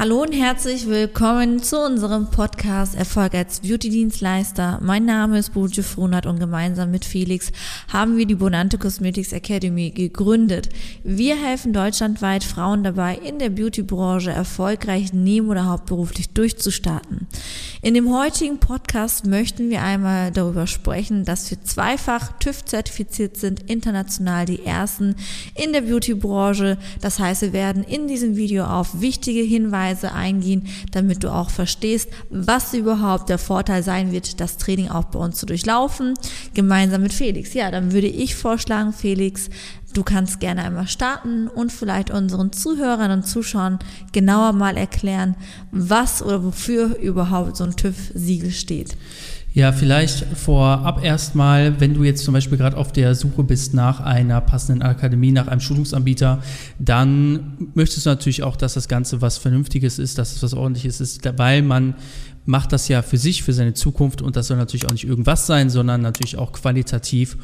Hallo und herzlich willkommen zu unserem Podcast Erfolg als Beauty-Dienstleister. Mein Name ist Bojo Frohnert und gemeinsam mit Felix haben wir die Bonante Cosmetics Academy gegründet. Wir helfen deutschlandweit Frauen dabei, in der Beauty-Branche erfolgreich neben- oder hauptberuflich durchzustarten. In dem heutigen Podcast möchten wir einmal darüber sprechen, dass wir zweifach TÜV-zertifiziert sind, international die ersten in der Beauty-Branche. Das heißt, wir werden in diesem Video auf wichtige Hinweise Weise eingehen, damit du auch verstehst, was überhaupt der Vorteil sein wird, das Training auch bei uns zu durchlaufen, gemeinsam mit Felix. Ja, dann würde ich vorschlagen, Felix, du kannst gerne einmal starten und vielleicht unseren Zuhörern und Zuschauern genauer mal erklären, was oder wofür überhaupt so ein TÜV-Siegel steht. Ja, vielleicht vorab erstmal, wenn du jetzt zum Beispiel gerade auf der Suche bist nach einer passenden Akademie, nach einem Schulungsanbieter, dann möchtest du natürlich auch, dass das Ganze was Vernünftiges ist, dass es was Ordentliches ist, weil man macht das ja für sich, für seine Zukunft und das soll natürlich auch nicht irgendwas sein, sondern natürlich auch qualitativ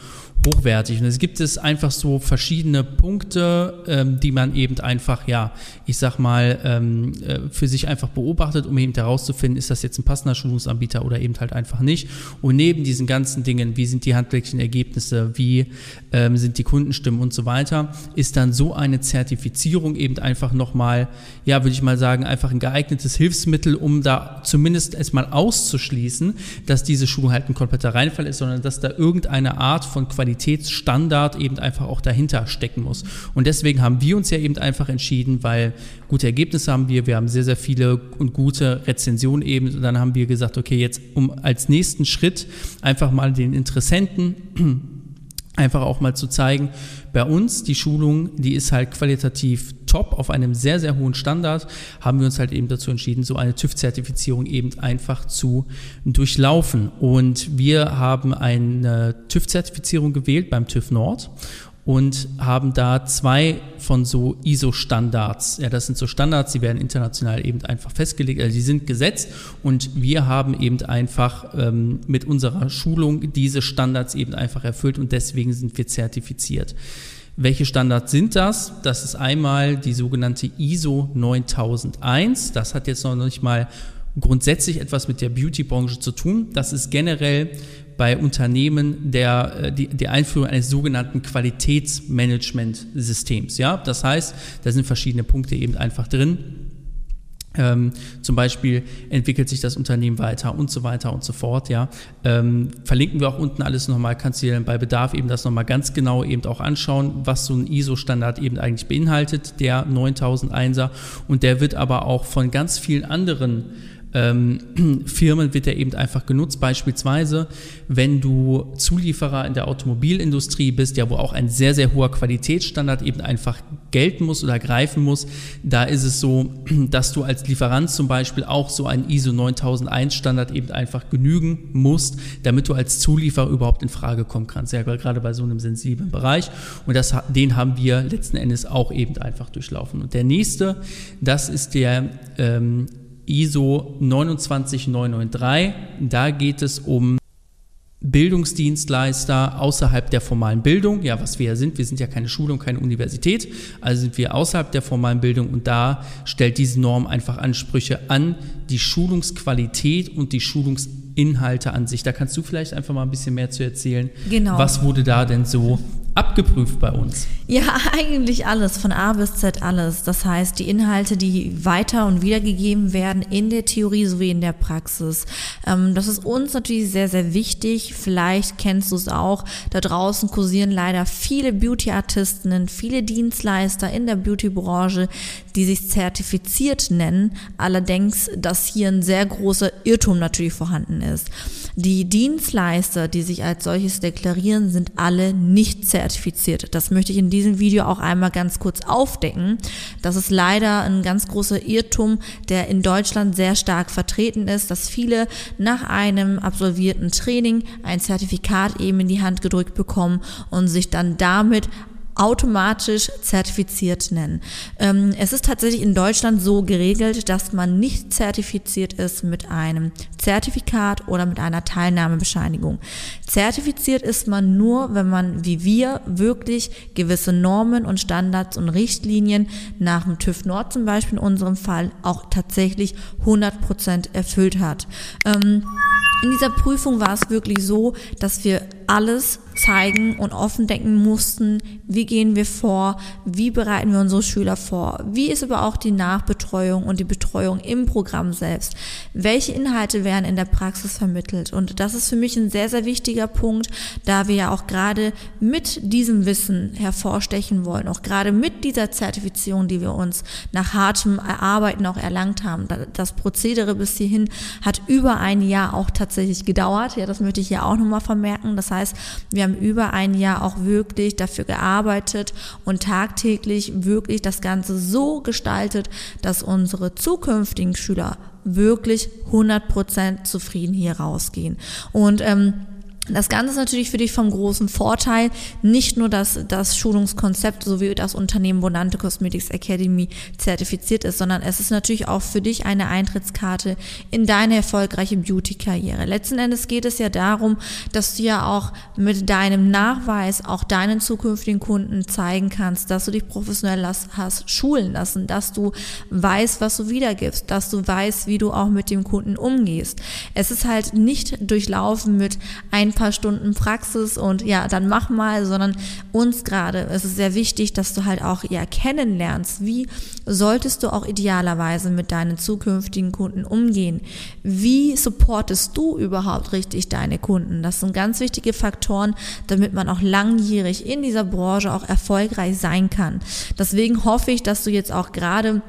hochwertig. Und es gibt es einfach so verschiedene Punkte, ähm, die man eben einfach, ja, ich sag mal, ähm, äh, für sich einfach beobachtet, um eben herauszufinden, ist das jetzt ein passender Schulungsanbieter oder eben halt einfach nicht. Und neben diesen ganzen Dingen, wie sind die handwerklichen Ergebnisse, wie ähm, sind die Kundenstimmen und so weiter, ist dann so eine Zertifizierung eben einfach nochmal, ja, würde ich mal sagen, einfach ein geeignetes Hilfsmittel, um da zumindest erstmal auszuschließen, dass diese Schulung halt ein kompletter Reinfall ist, sondern dass da irgendeine Art von Qualität Qualitätsstandard eben einfach auch dahinter stecken muss. Und deswegen haben wir uns ja eben einfach entschieden, weil gute Ergebnisse haben wir, wir haben sehr, sehr viele und gute Rezensionen eben. Und dann haben wir gesagt, okay, jetzt um als nächsten Schritt einfach mal den Interessenten einfach auch mal zu zeigen, bei uns die Schulung, die ist halt qualitativ top auf einem sehr, sehr hohen Standard, haben wir uns halt eben dazu entschieden, so eine TÜV-Zertifizierung eben einfach zu durchlaufen. Und wir haben eine TÜV-Zertifizierung gewählt beim TÜV Nord und haben da zwei von so ISO-Standards. Ja, das sind so Standards, die werden international eben einfach festgelegt, also die sind gesetzt und wir haben eben einfach ähm, mit unserer Schulung diese Standards eben einfach erfüllt und deswegen sind wir zertifiziert. Welche Standards sind das? Das ist einmal die sogenannte ISO 9001. Das hat jetzt noch nicht mal grundsätzlich etwas mit der Beauty-Branche zu tun. Das ist generell bei Unternehmen der, äh, die, die Einführung eines sogenannten Qualitätsmanagement-Systems. Ja? Das heißt, da sind verschiedene Punkte eben einfach drin. Ähm, zum Beispiel entwickelt sich das Unternehmen weiter und so weiter und so fort. Ja, ähm, verlinken wir auch unten alles nochmal. Kannst du dir dann bei Bedarf eben das nochmal ganz genau eben auch anschauen, was so ein ISO-Standard eben eigentlich beinhaltet, der 9001er. Und der wird aber auch von ganz vielen anderen ähm, Firmen wird er eben einfach genutzt. Beispielsweise, wenn du Zulieferer in der Automobilindustrie bist, ja, wo auch ein sehr, sehr hoher Qualitätsstandard eben einfach gelten muss oder greifen muss, da ist es so, dass du als Lieferant zum Beispiel auch so einen ISO 9001 Standard eben einfach genügen musst, damit du als Zulieferer überhaupt in Frage kommen kannst. Ja, gerade bei so einem sensiblen Bereich. Und das, den haben wir letzten Endes auch eben einfach durchlaufen. Und der nächste, das ist der ähm, ISO 29993. Da geht es um Bildungsdienstleister außerhalb der formalen Bildung, ja, was wir ja sind, wir sind ja keine Schule und keine Universität, also sind wir außerhalb der formalen Bildung und da stellt diese Norm einfach Ansprüche an die Schulungsqualität und die Schulungsinhalte an sich. Da kannst du vielleicht einfach mal ein bisschen mehr zu erzählen. Genau. Was wurde da denn so abgeprüft bei uns? Ja, eigentlich alles, von A bis Z alles. Das heißt, die Inhalte, die weiter und wiedergegeben werden in der Theorie sowie in der Praxis. Ähm, das ist uns natürlich sehr, sehr wichtig. Vielleicht kennst du es auch. Da draußen kursieren leider viele Beauty-Artistinnen, viele Dienstleister in der Beauty-Branche, die sich zertifiziert nennen. Allerdings, dass hier ein sehr großer Irrtum natürlich vorhanden ist. Die Dienstleister, die sich als solches deklarieren, sind alle nicht zertifiziert. Das möchte ich in diesem Video auch einmal ganz kurz aufdecken. Das ist leider ein ganz großer Irrtum, der in Deutschland sehr stark vertreten ist, dass viele nach einem absolvierten Training ein Zertifikat eben in die Hand gedrückt bekommen und sich dann damit automatisch zertifiziert nennen. Ähm, es ist tatsächlich in Deutschland so geregelt, dass man nicht zertifiziert ist mit einem Zertifikat oder mit einer Teilnahmebescheinigung. Zertifiziert ist man nur, wenn man wie wir wirklich gewisse Normen und Standards und Richtlinien nach dem TÜV Nord zum Beispiel in unserem Fall auch tatsächlich 100 Prozent erfüllt hat. Ähm, in dieser Prüfung war es wirklich so, dass wir alles zeigen und offen denken mussten, wie gehen wir vor, wie bereiten wir unsere Schüler vor, wie ist aber auch die Nachbetreuung und die Betreuung im Programm selbst, welche Inhalte werden in der Praxis vermittelt. Und das ist für mich ein sehr, sehr wichtiger Punkt, da wir ja auch gerade mit diesem Wissen hervorstechen wollen, auch gerade mit dieser Zertifizierung, die wir uns nach hartem Erarbeiten auch erlangt haben. Das Prozedere bis hierhin hat über ein Jahr auch tatsächlich gedauert. Ja, das möchte ich hier auch nochmal vermerken. Das heißt, wir haben über ein Jahr auch wirklich dafür gearbeitet und tagtäglich wirklich das Ganze so gestaltet, dass unsere zukünftigen Schüler wirklich 100% zufrieden hier rausgehen. Und ähm, das Ganze ist natürlich für dich vom großen Vorteil, nicht nur, dass das Schulungskonzept sowie das Unternehmen Bonante Cosmetics Academy zertifiziert ist, sondern es ist natürlich auch für dich eine Eintrittskarte in deine erfolgreiche Beauty-Karriere. Letzten Endes geht es ja darum, dass du ja auch mit deinem Nachweis auch deinen zukünftigen Kunden zeigen kannst, dass du dich professionell hast schulen lassen, dass du weißt, was du wiedergibst, dass du weißt, wie du auch mit dem Kunden umgehst. Es ist halt nicht durchlaufen mit ein paar Stunden Praxis und ja, dann mach mal, sondern uns gerade, es ist sehr wichtig, dass du halt auch ja kennenlernst, wie solltest du auch idealerweise mit deinen zukünftigen Kunden umgehen? Wie supportest du überhaupt richtig deine Kunden? Das sind ganz wichtige Faktoren, damit man auch langjährig in dieser Branche auch erfolgreich sein kann. Deswegen hoffe ich, dass du jetzt auch gerade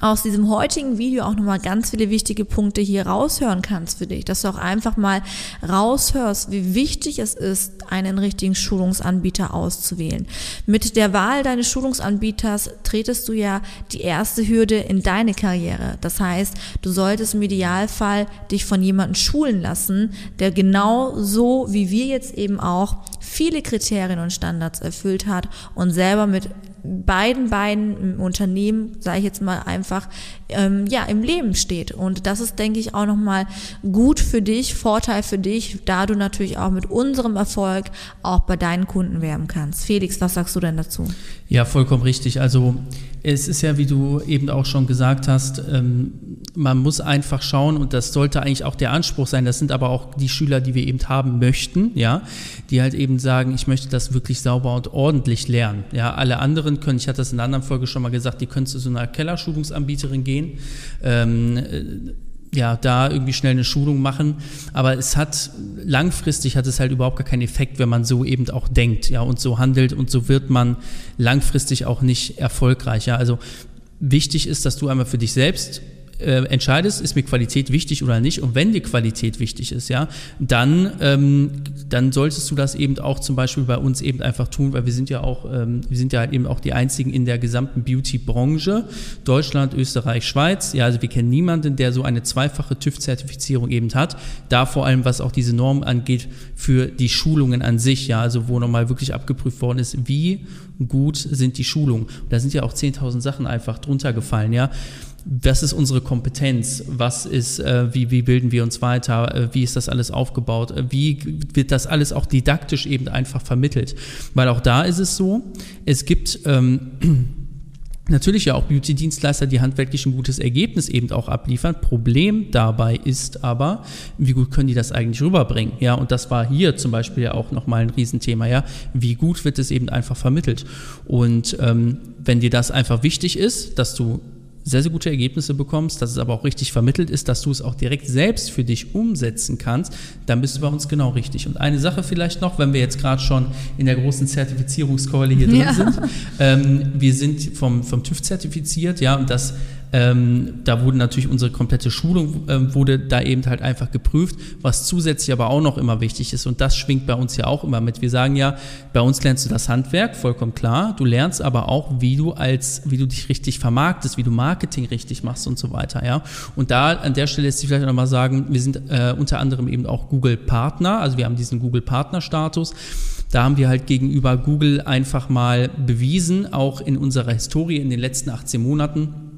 aus diesem heutigen Video auch nochmal ganz viele wichtige Punkte hier raushören kannst für dich, dass du auch einfach mal raushörst, wie wichtig es ist, einen richtigen Schulungsanbieter auszuwählen. Mit der Wahl deines Schulungsanbieters tretest du ja die erste Hürde in deine Karriere. Das heißt, du solltest im Idealfall dich von jemandem schulen lassen, der genau so wie wir jetzt eben auch viele Kriterien und Standards erfüllt hat und selber mit beiden beiden Unternehmen, sage ich jetzt mal einfach, ähm, ja, im Leben steht. Und das ist, denke ich, auch nochmal gut für dich, Vorteil für dich, da du natürlich auch mit unserem Erfolg auch bei deinen Kunden werben kannst. Felix, was sagst du denn dazu? Ja, vollkommen richtig. Also es ist ja, wie du eben auch schon gesagt hast, ähm, man muss einfach schauen und das sollte eigentlich auch der Anspruch sein. Das sind aber auch die Schüler, die wir eben haben möchten, ja, die halt eben sagen, ich möchte das wirklich sauber und ordentlich lernen. Ja, alle anderen können, ich hatte das in einer anderen Folge schon mal gesagt, die können zu so einer Kellerschulungsanbieterin gehen. Ähm, äh, ja, da irgendwie schnell eine Schulung machen. Aber es hat, langfristig hat es halt überhaupt gar keinen Effekt, wenn man so eben auch denkt, ja, und so handelt und so wird man langfristig auch nicht erfolgreicher. Also wichtig ist, dass du einmal für dich selbst äh, entscheidest, ist mir Qualität wichtig oder nicht. Und wenn dir Qualität wichtig ist, ja, dann, ähm, dann solltest du das eben auch zum Beispiel bei uns eben einfach tun, weil wir sind ja auch, ähm, wir sind ja halt eben auch die einzigen in der gesamten Beauty-Branche, Deutschland, Österreich, Schweiz. Ja, also wir kennen niemanden, der so eine zweifache TÜV-Zertifizierung eben hat. Da vor allem, was auch diese Norm angeht, für die Schulungen an sich, ja, also wo nochmal wirklich abgeprüft worden ist, wie gut sind die Schulungen. Und da sind ja auch 10.000 Sachen einfach drunter gefallen, ja was ist unsere Kompetenz? Was ist, äh, wie, wie bilden wir uns weiter? Äh, wie ist das alles aufgebaut? Äh, wie wird das alles auch didaktisch eben einfach vermittelt? Weil auch da ist es so, es gibt ähm, natürlich ja auch Beauty-Dienstleister, die handwerklich ein gutes Ergebnis eben auch abliefern. Problem dabei ist aber, wie gut können die das eigentlich rüberbringen? Ja, und das war hier zum Beispiel ja auch nochmal ein Riesenthema, ja. Wie gut wird es eben einfach vermittelt? Und ähm, wenn dir das einfach wichtig ist, dass du sehr, sehr gute Ergebnisse bekommst, dass es aber auch richtig vermittelt ist, dass du es auch direkt selbst für dich umsetzen kannst, dann bist du bei uns genau richtig. Und eine Sache vielleicht noch, wenn wir jetzt gerade schon in der großen Zertifizierungskeule hier drin ja. sind. Ähm, wir sind vom, vom TÜV zertifiziert, ja, und das ähm, da wurde natürlich unsere komplette Schulung ähm, wurde da eben halt einfach geprüft, was zusätzlich aber auch noch immer wichtig ist und das schwingt bei uns ja auch immer mit. Wir sagen ja, bei uns lernst du das Handwerk, vollkommen klar. Du lernst aber auch, wie du als, wie du dich richtig vermarktest, wie du Marketing richtig machst und so weiter, ja. Und da an der Stelle lässt sich vielleicht nochmal sagen, wir sind äh, unter anderem eben auch Google Partner, also wir haben diesen Google Partner Status. Da haben wir halt gegenüber Google einfach mal bewiesen, auch in unserer Historie in den letzten 18 Monaten,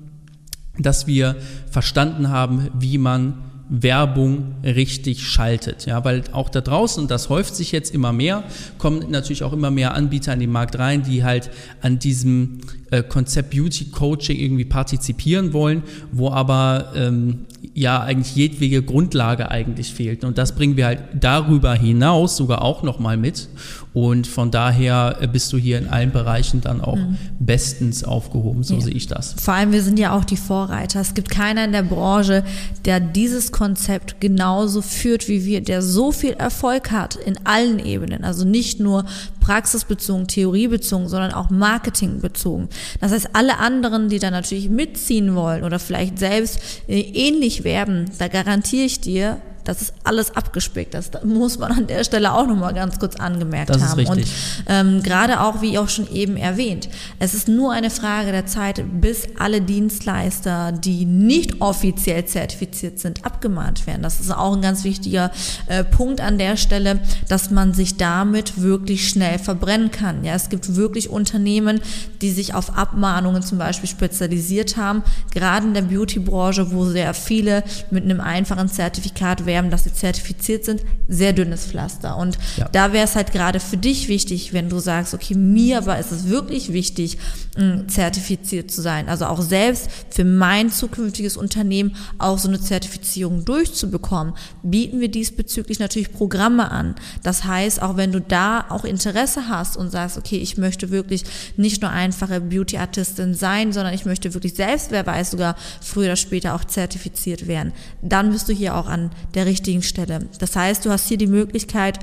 dass wir verstanden haben, wie man Werbung richtig schaltet. Ja, weil auch da draußen, und das häuft sich jetzt immer mehr, kommen natürlich auch immer mehr Anbieter an den Markt rein, die halt an diesem äh, Konzept Beauty Coaching irgendwie partizipieren wollen, wo aber ähm, ja eigentlich jedwege Grundlage eigentlich fehlt. Und das bringen wir halt darüber hinaus sogar auch nochmal mit. Und von daher äh, bist du hier in allen Bereichen dann auch mhm. bestens aufgehoben, so ja. sehe ich das. Vor allem, wir sind ja auch die Vorreiter. Es gibt keiner in der Branche, der dieses Konzept genauso führt wie wir, der so viel Erfolg hat in allen Ebenen. Also nicht nur praxisbezogen, theoriebezogen, sondern auch marketingbezogen. Das heißt, alle anderen, die da natürlich mitziehen wollen oder vielleicht selbst äh, ähnlich werden, da garantiere ich dir, das ist alles abgespickt. Das muss man an der Stelle auch nochmal ganz kurz angemerkt das haben. Ist richtig. Und ähm, gerade auch, wie auch schon eben erwähnt, es ist nur eine Frage der Zeit, bis alle Dienstleister, die nicht offiziell zertifiziert sind, abgemahnt werden. Das ist auch ein ganz wichtiger äh, Punkt an der Stelle, dass man sich damit wirklich schnell verbrennen kann. Ja, es gibt wirklich Unternehmen, die sich auf Abmahnungen zum Beispiel spezialisiert haben, gerade in der Beauty-Branche, wo sehr viele mit einem einfachen Zertifikat bewerben, dass sie zertifiziert sind, sehr dünnes Pflaster. Und ja. da wäre es halt gerade für dich wichtig, wenn du sagst, okay, mir aber ist es wirklich wichtig, zertifiziert zu sein. Also auch selbst für mein zukünftiges Unternehmen auch so eine Zertifizierung durchzubekommen, bieten wir diesbezüglich natürlich Programme an. Das heißt, auch wenn du da auch Interesse hast und sagst, okay, ich möchte wirklich nicht nur einfache Beauty-Artistin sein, sondern ich möchte wirklich selbst, wer weiß, sogar früher oder später auch zertifiziert werden, dann bist du hier auch an der der richtigen Stelle. Das heißt, du hast hier die Möglichkeit,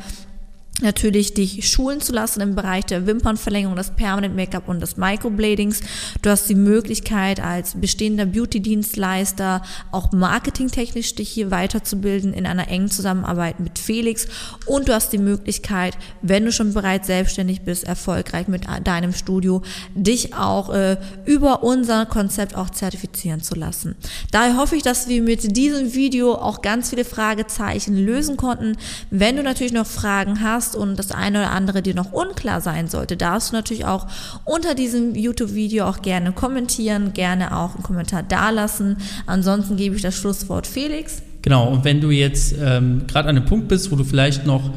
natürlich dich schulen zu lassen im Bereich der Wimpernverlängerung, des Permanent Make-up und des Microbladings. Du hast die Möglichkeit als bestehender Beauty-Dienstleister auch marketingtechnisch dich hier weiterzubilden in einer engen Zusammenarbeit mit Felix und du hast die Möglichkeit, wenn du schon bereits selbstständig bist, erfolgreich mit deinem Studio, dich auch äh, über unser Konzept auch zertifizieren zu lassen. Daher hoffe ich, dass wir mit diesem Video auch ganz viele Fragezeichen lösen konnten. Wenn du natürlich noch Fragen hast, hast und das eine oder andere dir noch unklar sein sollte, darfst du natürlich auch unter diesem YouTube-Video auch gerne kommentieren, gerne auch einen Kommentar dalassen. Ansonsten gebe ich das Schlusswort Felix. Genau, und wenn du jetzt ähm, gerade an einem Punkt bist, wo du vielleicht noch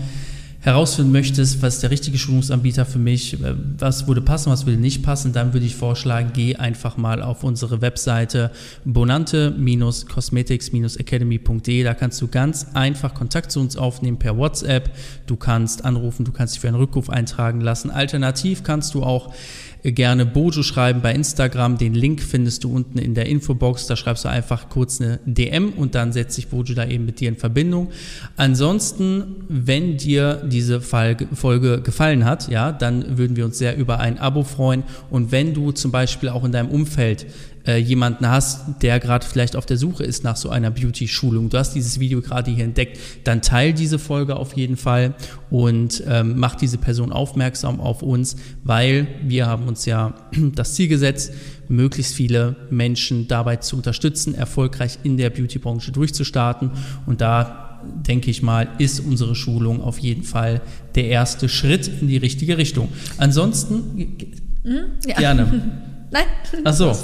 herausfinden möchtest, was der richtige Schulungsanbieter für mich, äh, was würde passen, was würde nicht passen, dann würde ich vorschlagen, geh einfach mal auf unsere Webseite bonante-cosmetics-academy.de. Da kannst du ganz einfach Kontakt zu uns aufnehmen per WhatsApp. Du kannst anrufen, du kannst dich für einen Rückruf eintragen lassen. Alternativ kannst du auch gerne Bojo schreiben bei Instagram. Den Link findest du unten in der Infobox. Da schreibst du einfach kurz eine DM und dann setzt sich Bojo da eben mit dir in Verbindung. Ansonsten, wenn dir diese Folge gefallen hat, ja, dann würden wir uns sehr über ein Abo freuen. Und wenn du zum Beispiel auch in deinem Umfeld äh, jemanden hast, der gerade vielleicht auf der Suche ist nach so einer Beauty-Schulung, du hast dieses Video gerade hier entdeckt, dann teil diese Folge auf jeden Fall und ähm, mach diese Person aufmerksam auf uns, weil wir haben uns ja das Ziel gesetzt, möglichst viele Menschen dabei zu unterstützen, erfolgreich in der Beauty-Branche durchzustarten und da denke ich mal, ist unsere Schulung auf jeden Fall der erste Schritt in die richtige Richtung. Ansonsten mhm, ja. gerne. Nein. Ach so.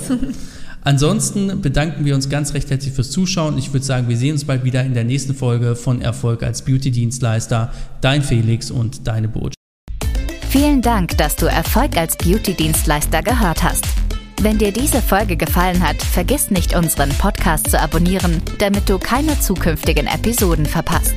Ansonsten bedanken wir uns ganz recht herzlich fürs Zuschauen. Ich würde sagen, wir sehen uns bald wieder in der nächsten Folge von Erfolg als Beauty-Dienstleister. Dein Felix und deine Burj. Vielen Dank, dass du Erfolg als Beauty-Dienstleister gehört hast. Wenn dir diese Folge gefallen hat, vergiss nicht, unseren Podcast zu abonnieren, damit du keine zukünftigen Episoden verpasst.